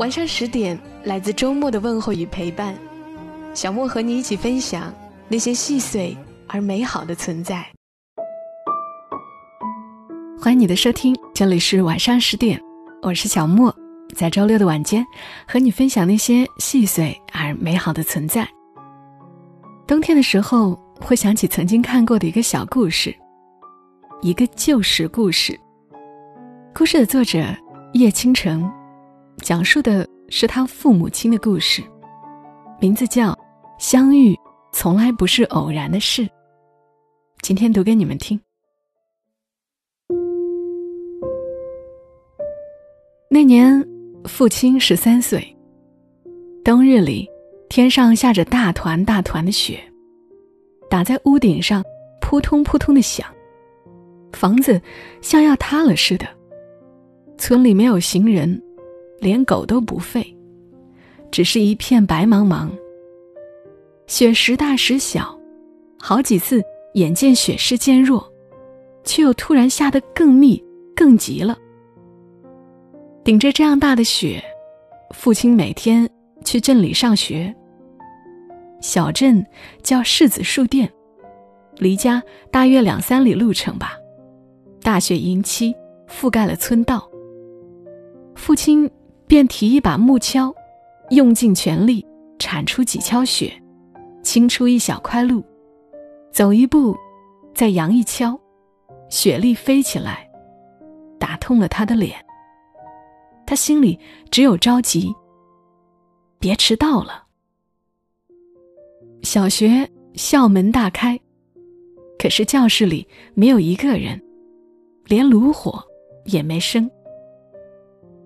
晚上十点，来自周末的问候与陪伴，小莫和你一起分享那些细碎而美好的存在。欢迎你的收听，这里是晚上十点，我是小莫，在周六的晚间和你分享那些细碎而美好的存在。冬天的时候，会想起曾经看过的一个小故事，一个旧时故事。故事的作者叶倾城。讲述的是他父母亲的故事，名字叫《相遇从来不是偶然的事》。今天读给你们听。那年，父亲十三岁。冬日里，天上下着大团大团的雪，打在屋顶上，扑通扑通的响，房子像要塌了似的。村里没有行人。连狗都不吠，只是一片白茫茫。雪时大时小，好几次眼见雪势渐弱，却又突然下得更密更急了。顶着这样大的雪，父亲每天去镇里上学。小镇叫柿子树店，离家大约两三里路程吧。大雪迎期，覆盖了村道。父亲。便提一把木锹，用尽全力铲出几锹雪，清出一小块路，走一步，再扬一锹，雪粒飞起来，打痛了他的脸。他心里只有着急，别迟到了。小学校门大开，可是教室里没有一个人，连炉火也没生。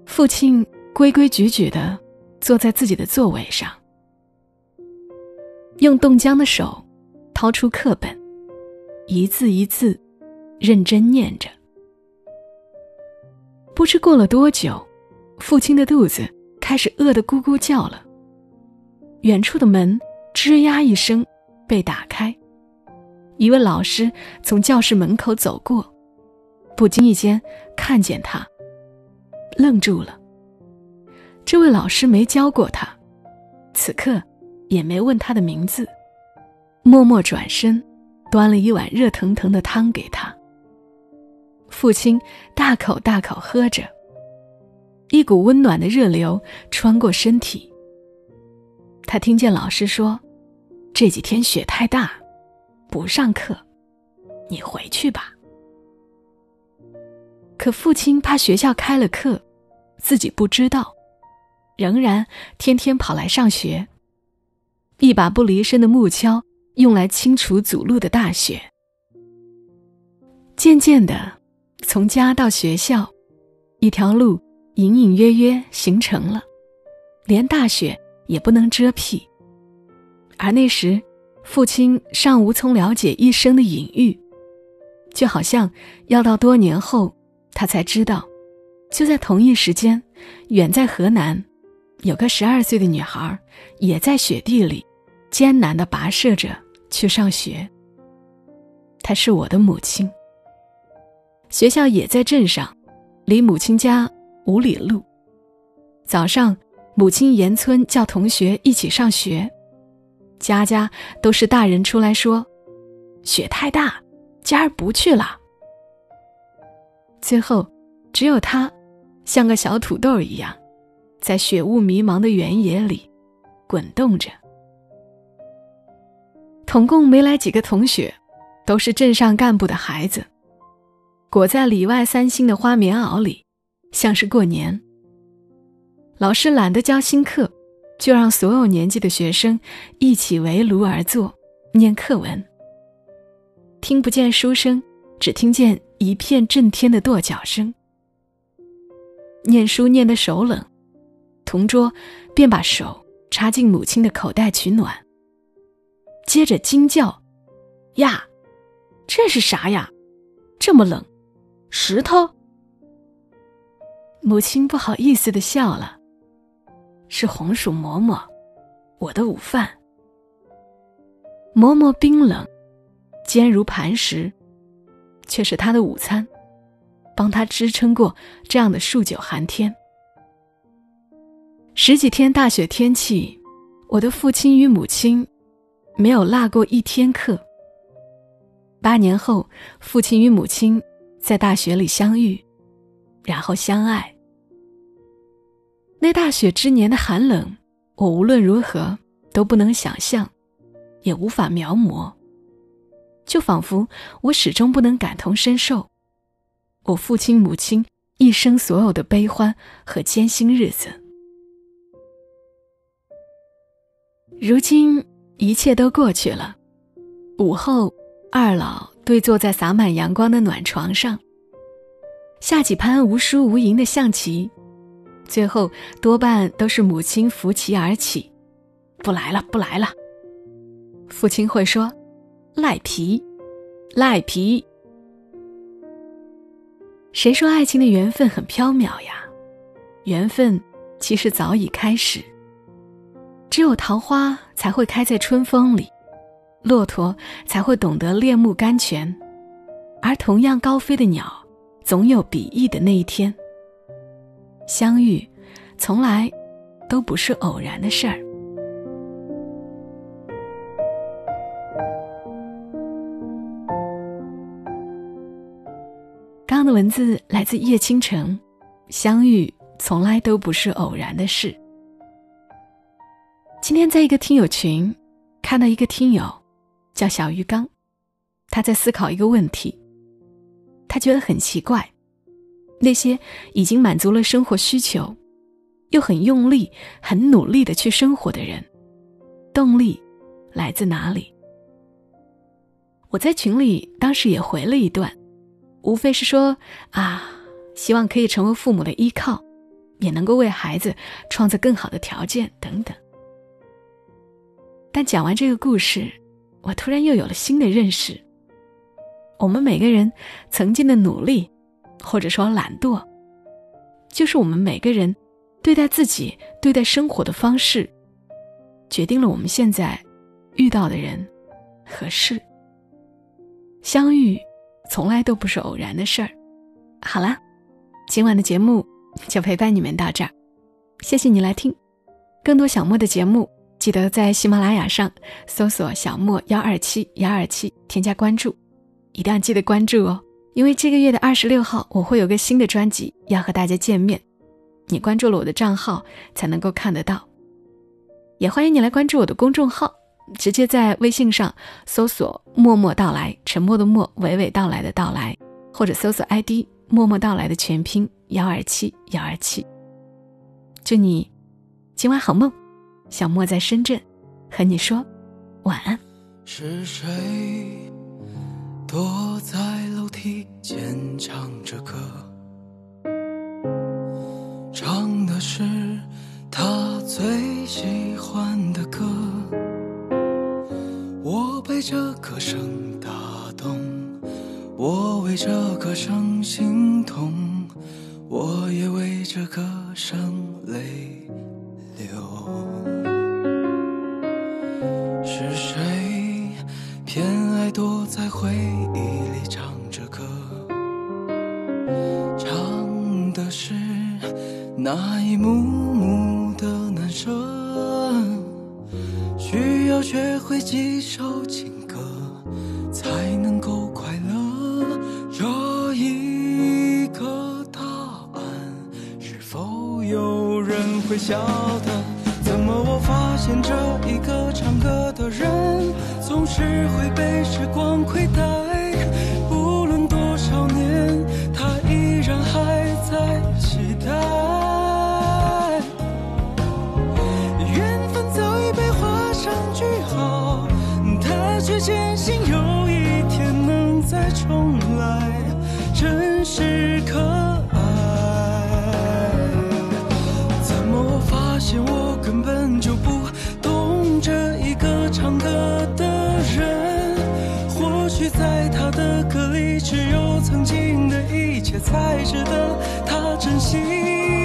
父亲。规规矩矩的坐在自己的座位上，用冻僵的手掏出课本，一字一字认真念着。不知过了多久，父亲的肚子开始饿得咕咕叫了。远处的门吱呀一声被打开，一位老师从教室门口走过，不经意间看见他，愣住了。这位老师没教过他，此刻也没问他的名字，默默转身，端了一碗热腾腾的汤给他。父亲大口大口喝着，一股温暖的热流穿过身体。他听见老师说：“这几天雪太大，不上课，你回去吧。”可父亲怕学校开了课，自己不知道。仍然天天跑来上学，一把不离身的木锹用来清除阻路的大雪。渐渐的，从家到学校，一条路隐隐约约形成了，连大雪也不能遮蔽。而那时，父亲尚无从了解一生的隐喻，就好像要到多年后，他才知道，就在同一时间，远在河南。有个十二岁的女孩，也在雪地里艰难的跋涉着去上学。她是我的母亲。学校也在镇上，离母亲家五里路。早上，母亲沿村叫同学一起上学，家家都是大人出来说：“雪太大，今儿不去了。”最后，只有她，像个小土豆一样。在雪雾迷茫的原野里，滚动着。统共没来几个同学，都是镇上干部的孩子，裹在里外三星的花棉袄里，像是过年。老师懒得教新课，就让所有年纪的学生一起围炉而坐，念课文。听不见书声，只听见一片震天的跺脚声。念书念得手冷。同桌便把手插进母亲的口袋取暖，接着惊叫：“呀，这是啥呀？这么冷，石头？”母亲不好意思的笑了：“是红薯馍馍，我的午饭。馍馍冰冷，坚如磐石，却是他的午餐。”帮他支撑过这样的数九寒天。十几天大雪天气，我的父亲与母亲没有落过一天课。八年后，父亲与母亲在大雪里相遇，然后相爱。那大雪之年的寒冷，我无论如何都不能想象，也无法描摹，就仿佛我始终不能感同身受。我父亲、母亲一生所有的悲欢和艰辛日子，如今一切都过去了。午后，二老对坐在洒满阳光的暖床上，下几盘无输无赢的象棋，最后多半都是母亲扶棋而起，不来了，不来了。父亲会说：“赖皮，赖皮。”谁说爱情的缘分很缥缈呀？缘分其实早已开始。只有桃花才会开在春风里，骆驼才会懂得恋慕甘泉，而同样高飞的鸟，总有比翼的那一天。相遇，从来都不是偶然的事儿。刚的文字来自叶倾城，相遇从来都不是偶然的事。今天在一个听友群看到一个听友叫小鱼缸，他在思考一个问题。他觉得很奇怪，那些已经满足了生活需求，又很用力、很努力的去生活的人，动力来自哪里？我在群里当时也回了一段。无非是说啊，希望可以成为父母的依靠，也能够为孩子创造更好的条件等等。但讲完这个故事，我突然又有了新的认识：我们每个人曾经的努力，或者说懒惰，就是我们每个人对待自己、对待生活的方式，决定了我们现在遇到的人和事。相遇。从来都不是偶然的事儿。好啦，今晚的节目就陪伴你们到这儿，谢谢你来听。更多小莫的节目，记得在喜马拉雅上搜索“小莫幺二七幺二七”，添加关注，一定要记得关注哦。因为这个月的二十六号，我会有个新的专辑要和大家见面，你关注了我的账号才能够看得到。也欢迎你来关注我的公众号。直接在微信上搜索“默默到来”，沉默的默，娓娓道来的到来，或者搜索 ID“ 默默到来”的全拼幺二七幺二七。祝你今晚好梦，小莫在深圳和你说晚安。是谁躲在楼梯间唱着歌？唱的是他最喜欢的歌。我被这歌声打动，我为这歌声心痛，我也为这歌声泪流。回忆里唱着歌？唱的是那一幕幕的难舍。需要学会几首情歌，才能够快乐。这一个答案，是否有人会晓得？怎么我发现这一个唱歌的人，总是会被时光亏待？无论多少年，他依然还在期待。缘分早已被画上句号，他却坚信有一天能再重来，真是可曾经的一切才值得他珍惜。